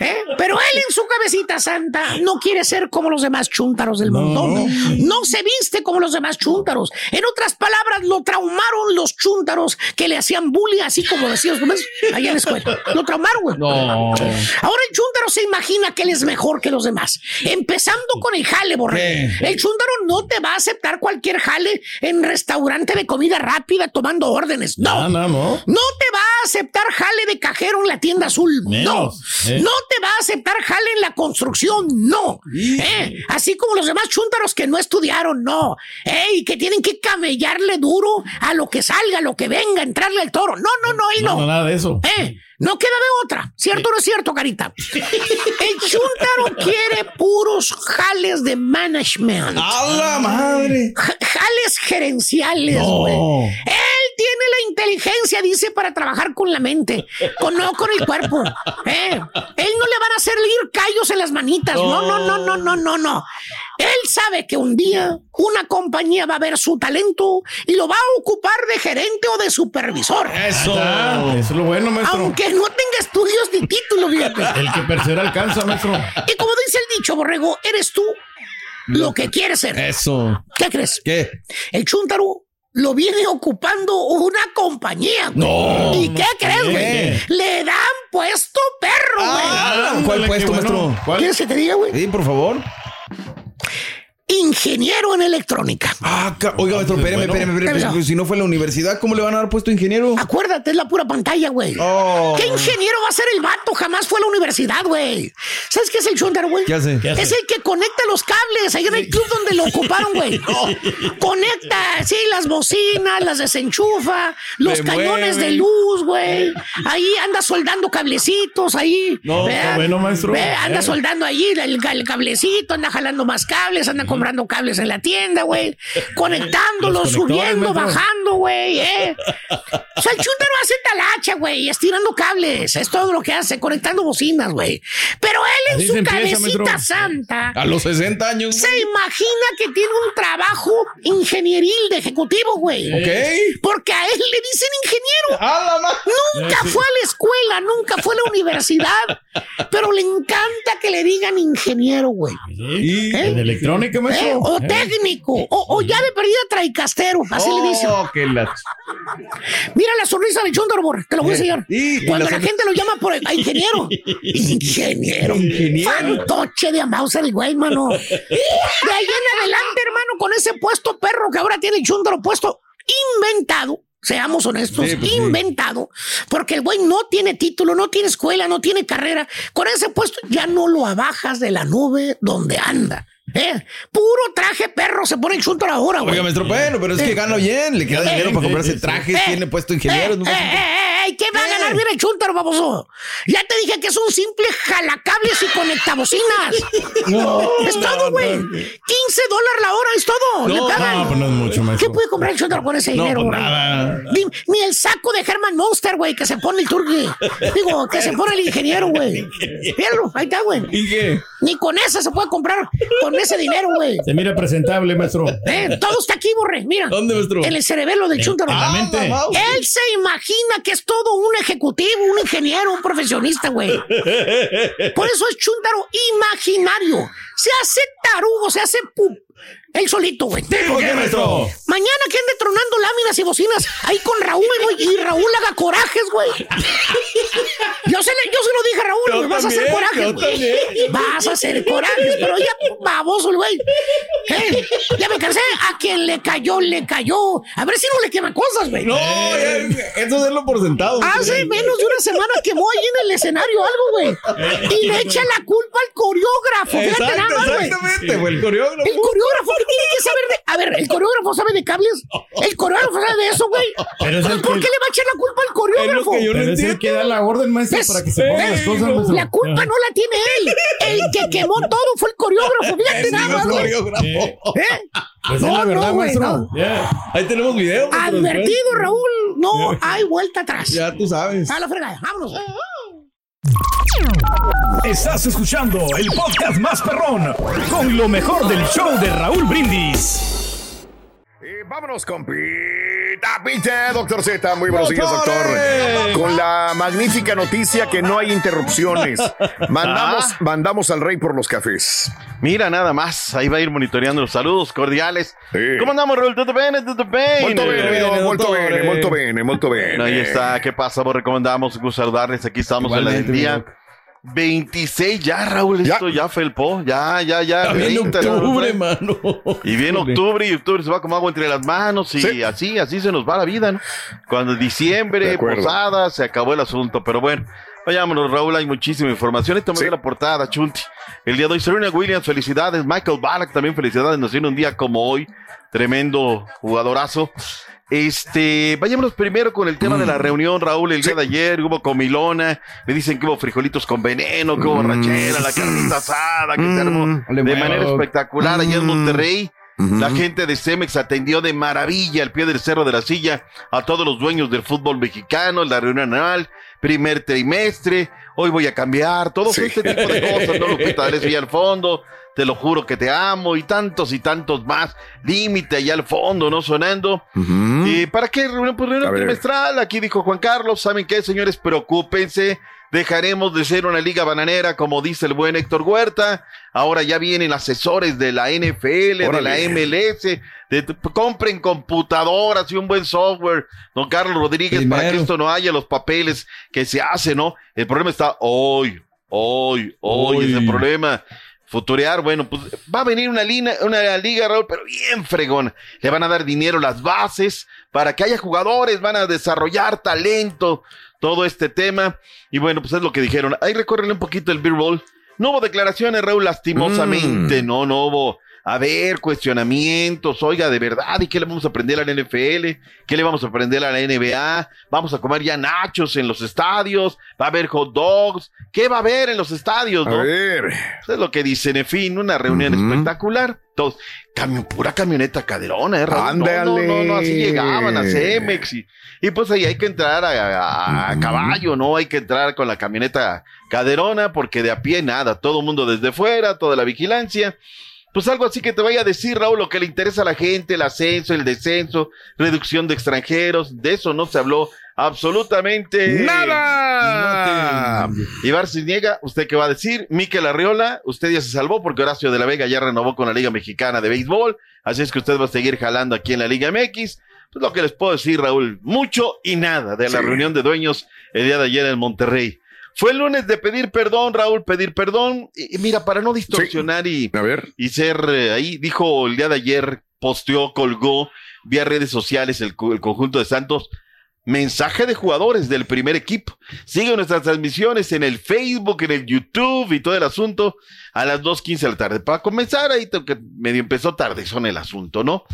¿Eh? Pero él en su cabecita santa no quiere ser como los demás chúntaros del montón. No se viste como los demás chúntaros. En otras palabras, lo traumaron los chúntaros que le hacían bullying, así como decías, ¿no ves? Allá en la escuela. Lo traumaron, güey. No. Ahora el chúntaro se imagina que él es mejor que los demás. Empezando con el jale, borrego. ¿Qué? El chúntaro no te va a aceptar cualquier jale en restaurante de comida rápida tomando órdenes. No. No, no, no. No te va a aceptar jale de cajero en la tienda azul. Menos, no. eh. No te va a aceptar jale en la construcción. No. Eh, Así como los demás chúntaros que no estudiaron. No. Eh, y que tienen que camellarle duro a lo que salga, a lo que venga, entrarle al toro. No, no, no, él No, no, nada de eso. eh, no queda de otra. ¿Cierto o no es cierto, Carita? [LAUGHS] El chúntaro quiere puros jales de management. ¡A la madre! Ja- Jales gerenciales, No. güey. Él tiene la inteligencia, dice, para trabajar con la mente, con, no con el cuerpo. [LAUGHS] Eh, Él no le van a hacer ir callos en las manitas. No, no, no, no, no, no, no. Él sabe que un día una compañía va a ver su talento y lo va a ocupar de gerente o de supervisor. Eso. Ah, eso es lo bueno, maestro. Aunque no tenga estudios ni título, fíjate. [LAUGHS] El que persevera alcanza, maestro. Y como dice el dicho, borrego, eres tú lo que quieres ser. Eso. ¿Qué crees? ¿Qué? El chúntaro lo viene ocupando una compañía. güey. No. ¿Y qué crees, güey? Le dan puesto perro, güey. Ah, ¿Cuál puesto, bueno. maestro? ¿Cuál? ¿Quieres que te diga, güey? Sí, por favor. Ingeniero en electrónica. Ah, oiga, maestro, ¿Qué pasó? pues, Si no fue la universidad, ¿cómo le van a dar puesto ingeniero? Acuérdate, es la pura pantalla, güey. Oh. ¿Qué ingeniero va a ser el vato? Jamás fue a la universidad, güey. ¿Sabes qué es el Chundaro, güey? ¿Qué hace? ¿Qué hace? Es el que conecta los cables ahí en el club donde lo ocuparon, güey. [LAUGHS] Conecta, sí, las bocinas, las desenchufa, los cañones mueve. de luz, güey. Ahí anda soldando cablecitos, ahí. No, bueno, maestro. ve, anda Eh. soldando ahí el, el cablecito, anda jalando más cables, anda comprando cables en la tienda, güey. [LAUGHS] Conectándolos, subiendo, bajando, güey, eh. O sea, el chúntaro hace talacha, güey, estirando cables. Es todo lo que hace, conectando bocinas, güey. Pero él en Así su empieza, cabecita santa A los 60 años. se imagina que tiene un trabajo ingenieril de ejecutivo, güey. Ok. Porque a él le dicen ingeniero. Nunca fue a la escuela, nunca fue a la universidad. pero le encanta que le digan ingeniero, güey. ¿Y ¿Eh? en electrónica, ¿Eh? O ¿Eh? técnico. O, o ya de perdida traicastero. Así le dicen. Oh, que la... Mira la sonrisa de Chondarbor, te lo voy a enseñar. Y- y Cuando la gente lo llama por a [LAUGHS] ingeniero. ingeniero. Ingeniero. Fantoche de Mauser el güey, mano. [LAUGHS] De ahí en adelante, hermano, con ese puesto perro que ahora tiene Chundaro puesto inventado. Seamos honestos, Sí, pues sí. inventado, porque el güey no tiene título, no tiene escuela, no tiene carrera. Con ese puesto ya no lo abajas de la nube donde anda. ¿Eh? Puro traje perro se pone el Chuntaro ahora, güey. Oiga, maestro, bueno, pero es que gana bien, le queda dinero para comprarse trajes, eh, tiene puesto ingenieros. Eh, eh, eh, eh, ¿Qué va a ganar bien el chúntaro, baboso? Ya te dije que es un simple jalacables y conectabocinas. [LAUGHS] No, es todo, güey. no. 15 dólares la hora es todo. No, Le pagan. no, pues no es mucho, ¿Qué maestro. puede comprar el chúntaro con ese dinero, pues güey? Ni, ni el saco de Herman Monster, güey, que se pone el turqui. Digo, que se pone el ingeniero, güey. [LAUGHS] Míralo, ahí está, güey. ¿Y qué? Ni con esa se puede comprar con ese dinero, güey. Se mira presentable, maestro. Eh, todo está aquí, borre. Mira. ¿Dónde, maestro? En el cerebelo del chúntaro. mente. Ah, Él se imagina que es todo un ejecutivo, un ingeniero, un profesionista, güey. Por eso es chúntaro imaginario. Se hace tarugo, se hace pu él solito, güey. ¿Por qué, maestro? Mañana que ande tronando láminas y bocinas ahí con Raúl, güey, y Raúl haga corajes, güey. [LAUGHS] Yo se, le- yo se lo dije a Raúl, güey, vas a hacer corajes, güey. Vas a hacer corajes, pero ya baboso güey. Eh, Ya me cansé, a quien le cayó, le cayó. A ver si no le queman cosas, güey. No, eso es darlo por sentado. Hace menos de una semana quemó ahí en el escenario algo, güey. Y le echa la culpa al coreógrafo. Fíjate Exacto, nada más, güey. exactamente, güey, el coreógrafo. El coreógrafo ¿qué tiene que saber de. A ver, el coreógrafo sabe de cables. El coreógrafo sabe de eso, güey. Pero es el ¿Por que- qué le va a echar la culpa al coreógrafo? que yo no Pero es el que da la orden, maestro, para que se pongan las cosas, maestro. La culpa no la tiene él. El que quemó todo fue el coreógrafo. Fíjate nada es más, güey. coreógrafo. Eh. Pues No, es la verdad, no, güey, no. Ahí tenemos video. Advertido, Raúl. No hay vuelta atrás. Ya tú sabes. A la fregada. Vámonos. Estás escuchando el podcast más perrón con lo mejor del show de Raúl Brindis. Y vámonos con Pita, doctor Z. Muy buenos días, doctor. Con la magnífica noticia que no hay interrupciones. Mandamos, Ah. mandamos al rey por los cafés. Mira, nada más. Ahí va a ir monitoreando los saludos cordiales. Sí. ¿Cómo andamos, Raúl? ¿Todo bien? ¿Todo bien? Molto bene, bene, molto bene, molto bene, molto bene. Ahí está. ¿Qué pasa? Vos recomendamos. Un saludarles. Aquí estamos en la del Igualmente, día. mi doc. 26 ya, Raúl. Ya. Esto ya felpó. Ya, ya, ya. Viene 30, octubre, ¿no? mano. Y viene octubre y octubre se va como agua entre las manos y Sí. así, así se nos va la vida, ¿no? Cuando diciembre, posada, se acabó el asunto, pero bueno. Vayámonos, Raúl, hay muchísima información. Esta Sí. la portada, Chunti. El día de hoy, Serena Williams, felicidades. Michael Ballack, también felicidades. Nació en un día como hoy. Tremendo jugadorazo. Este, vayámonos primero con el tema de la reunión, Raúl, el día de ayer, hubo comilona, me dicen que hubo frijolitos con veneno, que hubo borrachera, la carnita asada, que se armó de manera espectacular allá en Monterrey. La gente de Cemex atendió de maravilla al pie del cerro de la silla a todos los dueños del fútbol mexicano, la reunión anual, primer trimestre, hoy voy a cambiar, todo Sí. este tipo de cosas, ¿no? Lupita D'Alessio allá al fondo, te lo juro que te amo y tantos y tantos más, límite allá al fondo, ¿no? Sonando. ¿Y para qué reunión? Pues reunión trimestral. Aquí dijo Juan Carlos. ¿Saben qué, señores? Preocúpense. Dejaremos de ser una liga bananera, como dice el buen Héctor Huerta. Ahora ya vienen asesores de la NFL, de la. MLS. de- compren computadoras y un buen software. Don Carlos Rodríguez, para que esto no haya los papeles que se hacen, ¿no? El problema está hoy, hoy, hoy, Hoy. es el problema. futurear, bueno, pues va a venir una, lina- una liga, Raúl, pero bien fregona. Le van a dar dinero las bases para que haya jugadores, van a desarrollar talento, todo este tema. Y bueno, pues es lo que dijeron. Ahí recorren un poquito el Beer Bowl. No hubo declaraciones, Raúl, lastimosamente, no, no hubo. A ver, cuestionamientos, oiga, de verdad, ¿y qué le vamos a aprender a la NFL? ¿Qué le vamos a aprender a la NBA? ¿Vamos a comer ya nachos en los estadios? ¿Va a haber hot dogs? ¿Qué va a haber en los estadios? A no? ver. Eso es lo que dicen, en fin, una reunión espectacular. Todos, pura camioneta caderona, ¿eh? Raúl? No, no, no, no, así llegaban a Cemex y, y pues ahí hay que entrar a, a- a caballo, ¿no? Hay que entrar con la camioneta caderona porque de a pie nada, todo mundo desde fuera, toda la vigilancia. Pues algo así que te vaya a decir, Raúl, lo que le interesa a la gente, el ascenso, el descenso, reducción de extranjeros, de eso no se habló absolutamente ¡Nada! Ibar Cisniega, ¿usted qué va a decir? Miquel Arriola, usted ya se salvó porque Horacio de la Vega ya renovó con la Liga Mexicana de Béisbol, así es que usted va a seguir jalando aquí en la Liga MX. Pues lo que les puedo decir, Raúl, mucho y nada de la Sí. reunión de dueños el día de ayer en Monterrey. Fue el lunes de pedir perdón, Raúl, pedir perdón. Y, mira, para no distorsionar y, y ser eh, ahí, dijo el día de ayer, posteó, colgó vía redes sociales el, co- el conjunto de Santos. Mensaje de jugadores del primer equipo. Sigue nuestras transmisiones en el Facebook, en el YouTube y todo el asunto a las 2.15 de la tarde. Para comenzar, ahí que medio empezó tarde son el asunto, ¿no?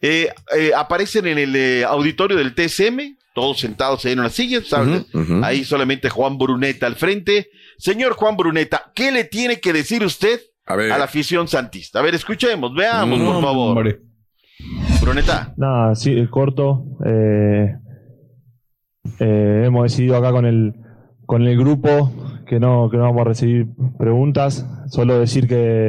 Eh, eh, aparecen en el eh, auditorio del TSM, todos sentados ahí en una silla, ¿sabes? Ahí solamente Juan Bruneta al frente. Señor Juan Bruneta, ¿qué le tiene que decir usted a, la afición santista? A ver, escuchemos, veamos, por favor. Bruneta. Nada, sí, el corto. eh, eh, hemos decidido acá con el, con el grupo que no, que no vamos a recibir preguntas. Solo decir que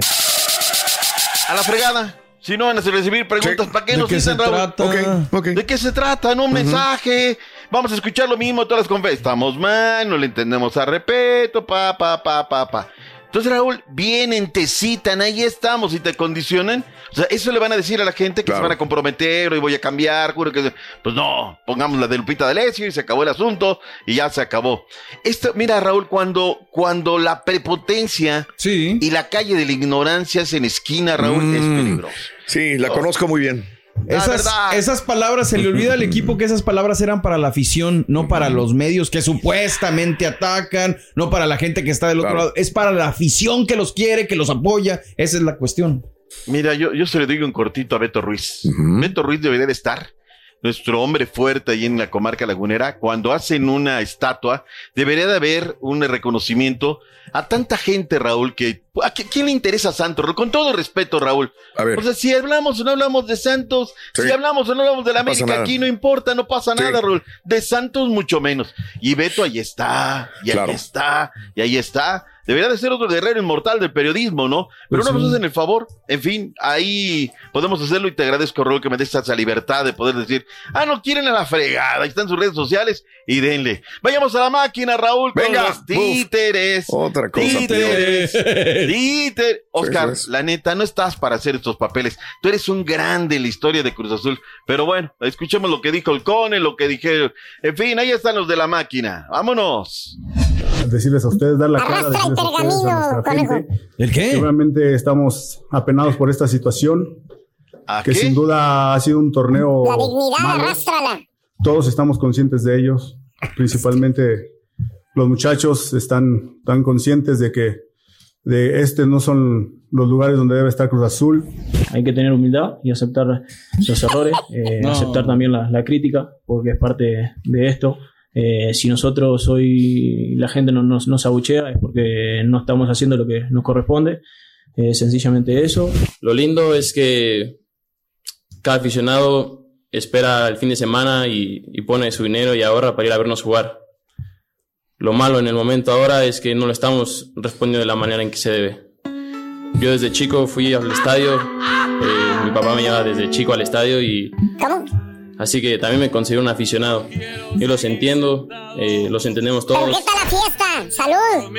A la fregada. Si no van a recibir preguntas, ¿para qué ¿De nos qué se dicen, Raúl? trata? ¿De qué se trata? No un mensaje. Vamos a escuchar lo mismo todas las conferencias. Estamos mal, no le entendemos a repeto, pa, pa, pa, pa, pa. Entonces, Raúl, vienen, te citan, ahí estamos y te condicionan. O sea, eso le van a decir a la gente que se van a comprometer y voy a cambiar, juro que... Pues no, pongamos la de Lupita D'Alessio y se acabó el asunto y ya se acabó. Esto, mira, Raúl, cuando, cuando la prepotencia y la calle de la ignorancia se en esquina, Raúl, es peligroso. Sí, la conozco muy bien. Esas, esas palabras, se le olvida al equipo que esas palabras eran para la afición, no para los medios que supuestamente atacan, no para la gente que está del otro Claro. lado, es para la afición que los quiere, que los apoya, esa es la cuestión. Mira, yo, yo se le digo un cortito a Beto Ruiz. Beto Ruiz debería de estar. Nuestro hombre fuerte ahí en la comarca lagunera, cuando hacen una estatua, debería de haber un reconocimiento a tanta gente, Raúl, que ¿a qui- quién le interesa a Santos? Con todo respeto, Raúl. O sea, si hablamos o no hablamos de Santos, si hablamos o no hablamos de la No América, aquí no importa, no pasa Sí. nada, Raúl. De Santos mucho menos. Y Beto ahí está, y Claro. ahí está, y ahí está. Debería de ser otro guerrero inmortal del periodismo, ¿no? Pero Pues no nos sí. hacen el favor. En fin, ahí podemos hacerlo y te agradezco, Raúl, que me des esa libertad de poder decir, ah, no quieren a la fregada, ahí están sus redes sociales y denle. Vayamos a la máquina, Raúl, con Venga. los títeres. Otra cosa Títeres. peor. [LAUGHS] Títer. Oscar, es. la neta, no estás para hacer estos papeles. Tú eres un grande en la historia de Cruz Azul. Pero bueno, escuchemos lo que dijo el Cone, lo que dijeron. En fin, ahí están los de la máquina. Vámonos. Decirles a ustedes, dar la cara, decirles a ustedes, a gente. ¿El qué? que Realmente estamos apenados por esta situación. que qué? sin duda ha sido un torneo La dignidad, malo. arrástrala. Todos estamos conscientes de ellos. Principalmente los muchachos están tan conscientes de que de este no son los lugares donde debe estar Cruz Azul. Hay que tener humildad y aceptar los errores, eh, No. aceptar también la, la crítica, porque es parte de esto. Eh, si nosotros hoy la gente no nos, nos abuchea es porque no estamos haciendo lo que nos corresponde. Eh, sencillamente eso. Lo lindo es que cada aficionado espera el fin de semana y, y pone su dinero y ahorra para ir a vernos jugar. Lo malo en el momento ahora es que no lo estamos respondiendo de la manera en que se debe. Yo desde chico fui al estadio, eh, mi papá me llevaba desde chico al estadio y Así que también me considero un aficionado. Yo los entiendo, eh, los entendemos ¿Pero todos. qué tal la fiesta? ¡Salud!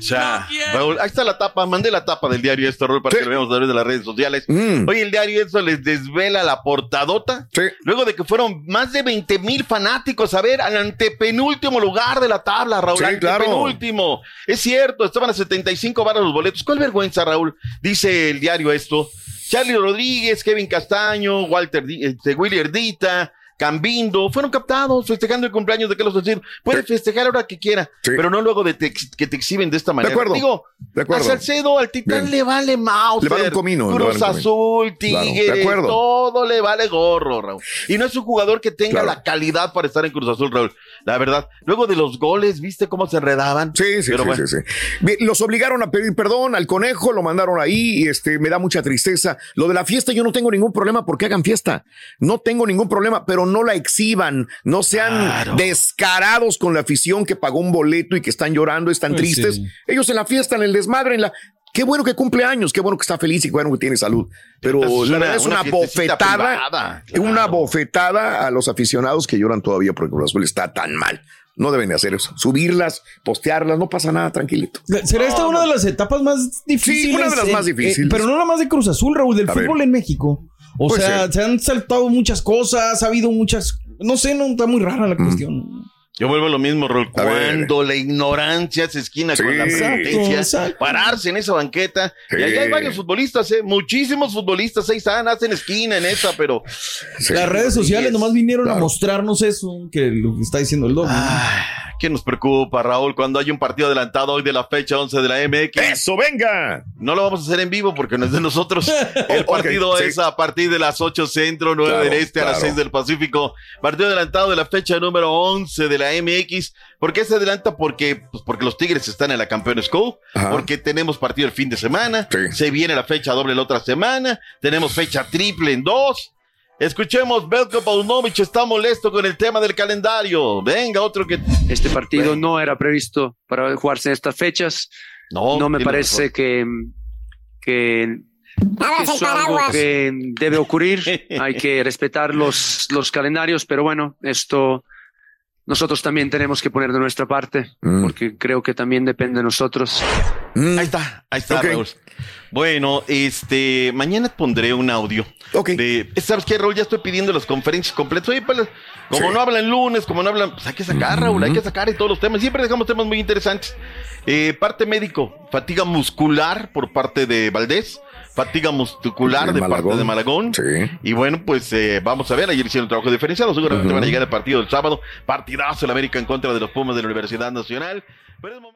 Sea, Raúl, ahí está la tapa, mandé la tapa del diario esto, Raúl, para que lo veamos a través de las redes sociales. Mm. Oye, el diario esto les desvela la portadota. Luego de que fueron más de 20 mil fanáticos a ver al antepenúltimo lugar de la tabla, Raúl. Sí, claro. antepenúltimo. Es cierto, estaban a 75 varas los boletos. ¿Cuál vergüenza, Raúl? Dice el diario esto. Charlie Rodríguez, Kevin Castaño, Walter, este, Willy Erdita, Cambindo, fueron captados festejando el cumpleaños de Carlos Salcedo. Puedes festejar ahora que quiera, pero no luego de te que te exhiben de esta manera. acuerdo, Digo, de acuerdo. a Salcedo, al Titán Bien. le vale mouse. Le vale un comino, vale Cruz un. Azul, Claro, de acuerdo. todo le vale gorro, Raúl. Y no es un jugador que tenga Claro. la calidad para estar en Cruz Azul, Raúl. La verdad. Luego de los goles, ¿viste cómo se enredaban? Sí, sí, sí, bueno. sí, sí. Los obligaron a pedir perdón al conejo, lo mandaron ahí y este me da mucha tristeza. Lo de la fiesta, yo no tengo ningún problema porque hagan fiesta. No tengo ningún problema, pero no la exhiban, no sean descarados con la afición que pagó un boleto y que están llorando, están Pues tristes. sí. Ellos en la fiesta, en el desmadre, en la. Qué bueno que cumple años, qué bueno que está feliz y qué bueno que tiene salud. Pero Es la una- verdad es una una, bofetada, privada, una bofetada a los aficionados que lloran todavía porque Cruz Azul está tan mal. No deben de hacer eso. Subirlas, postearlas, no pasa nada, tranquilito. ¿Será esta una de las etapas más difíciles? una de las eh, más eh, difíciles. pero no la más de Cruz Azul, Raúl, del A ver. fútbol en México. O sea, se han saltado muchas cosas, ha habido muchas. No sé, no está muy rara la cuestión. Yo vuelvo a lo mismo, Rol. Cuando la ignorancia se esquina con la Exacto. pararse en esa banqueta. Sí. Y ahí hay varios futbolistas, ¿eh? muchísimos futbolistas ahí están, hacen esquina en esa, pero. Las redes sociales nomás vinieron a mostrarnos eso, que lo que está diciendo el dog. ¿Qué nos preocupa, Raúl, cuando hay un partido adelantado hoy de la fecha 11 de la MX? ¡Eso, venga! No lo vamos a hacer en vivo porque no es de nosotros. [LAUGHS] El partido es a partir de las 8 centro, 9 Claro, del este, a las claro. 6 del Pacífico. Partido adelantado de la fecha número 11 de la MX. ¿Por qué se adelanta? Porque, pues porque los Tigres están en la Campeones Cup, porque tenemos partido el fin de semana, Sí. se viene la fecha doble la otra semana, tenemos fecha triple en dos. Escuchemos, Belko Paunovic está molesto con el tema del calendario. Venga, otro que... Este partido no era previsto para jugarse en estas fechas. No, No me parece razón. que, que, es algo que debe ocurrir. [LAUGHS] Hay que respetar los, los calendarios, pero bueno, esto nosotros también tenemos que poner de nuestra parte, Mm. porque creo que también depende de nosotros. Mm. Ahí está, ahí está. Raúl. Bueno, este, mañana pondré un audio. Ok. De, ¿Sabes qué, Raúl? Ya estoy pidiendo las conferencias completas. Oye, pues, como Sí. no hablan lunes, como no hablan, pues hay que sacar, Raúl, hay que sacar y todos los temas. Siempre dejamos temas muy interesantes. Eh, parte médico, fatiga muscular por parte de Valdés, fatiga muscular De de, parte de Malagón. Sí. Y bueno, pues eh, vamos a ver, ayer hicieron un trabajo diferenciado, seguramente Ujú. van a llegar al partido del sábado, partidazo el América en contra de los Pumas de la Universidad Nacional. Pero es momento-